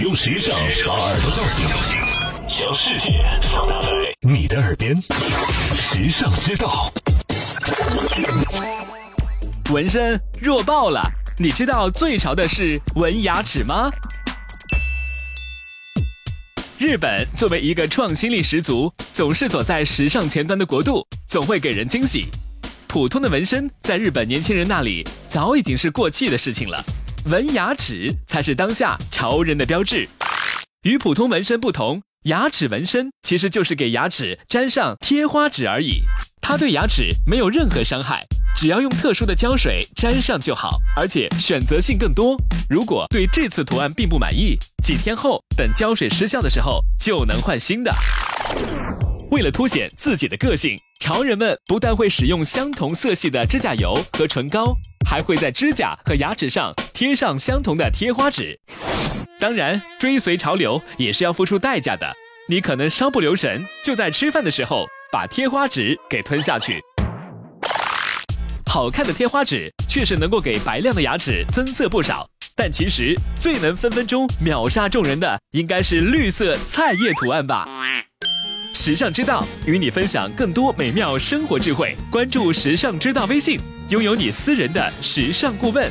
用时尚把耳朵叫醒，将世界放大在你的耳边，时尚之道。纹身弱爆了！你知道最潮的是纹牙齿吗？日本作为一个创新力十足、总是走在时尚前端的国度，总会给人惊喜。普通的纹身在日本年轻人那里早已经是过气的事情了，纹牙齿才是当下潮人的标志。与普通纹身不同，牙齿纹身其实就是给牙齿粘上贴花纸而已，它对牙齿没有任何伤害。只要用特殊的胶水粘上就好，而且选择性更多。如果对这次图案并不满意，几天后等胶水失效的时候就能换新的。为了凸显自己的个性，潮人们不但会使用相同色系的指甲油和唇膏，还会在指甲和牙齿上贴上相同的贴花纸。当然，追随潮流也是要付出代价的。你可能稍不留神，就在吃饭的时候把贴花纸给吞下去。好看的贴花纸确实能够给白亮的牙齿增色不少，但其实最能分分钟秒杀众人的应该是绿色菜叶图案吧。时尚之道与你分享更多美妙生活智慧，关注时尚之道微信，拥有你私人的时尚顾问。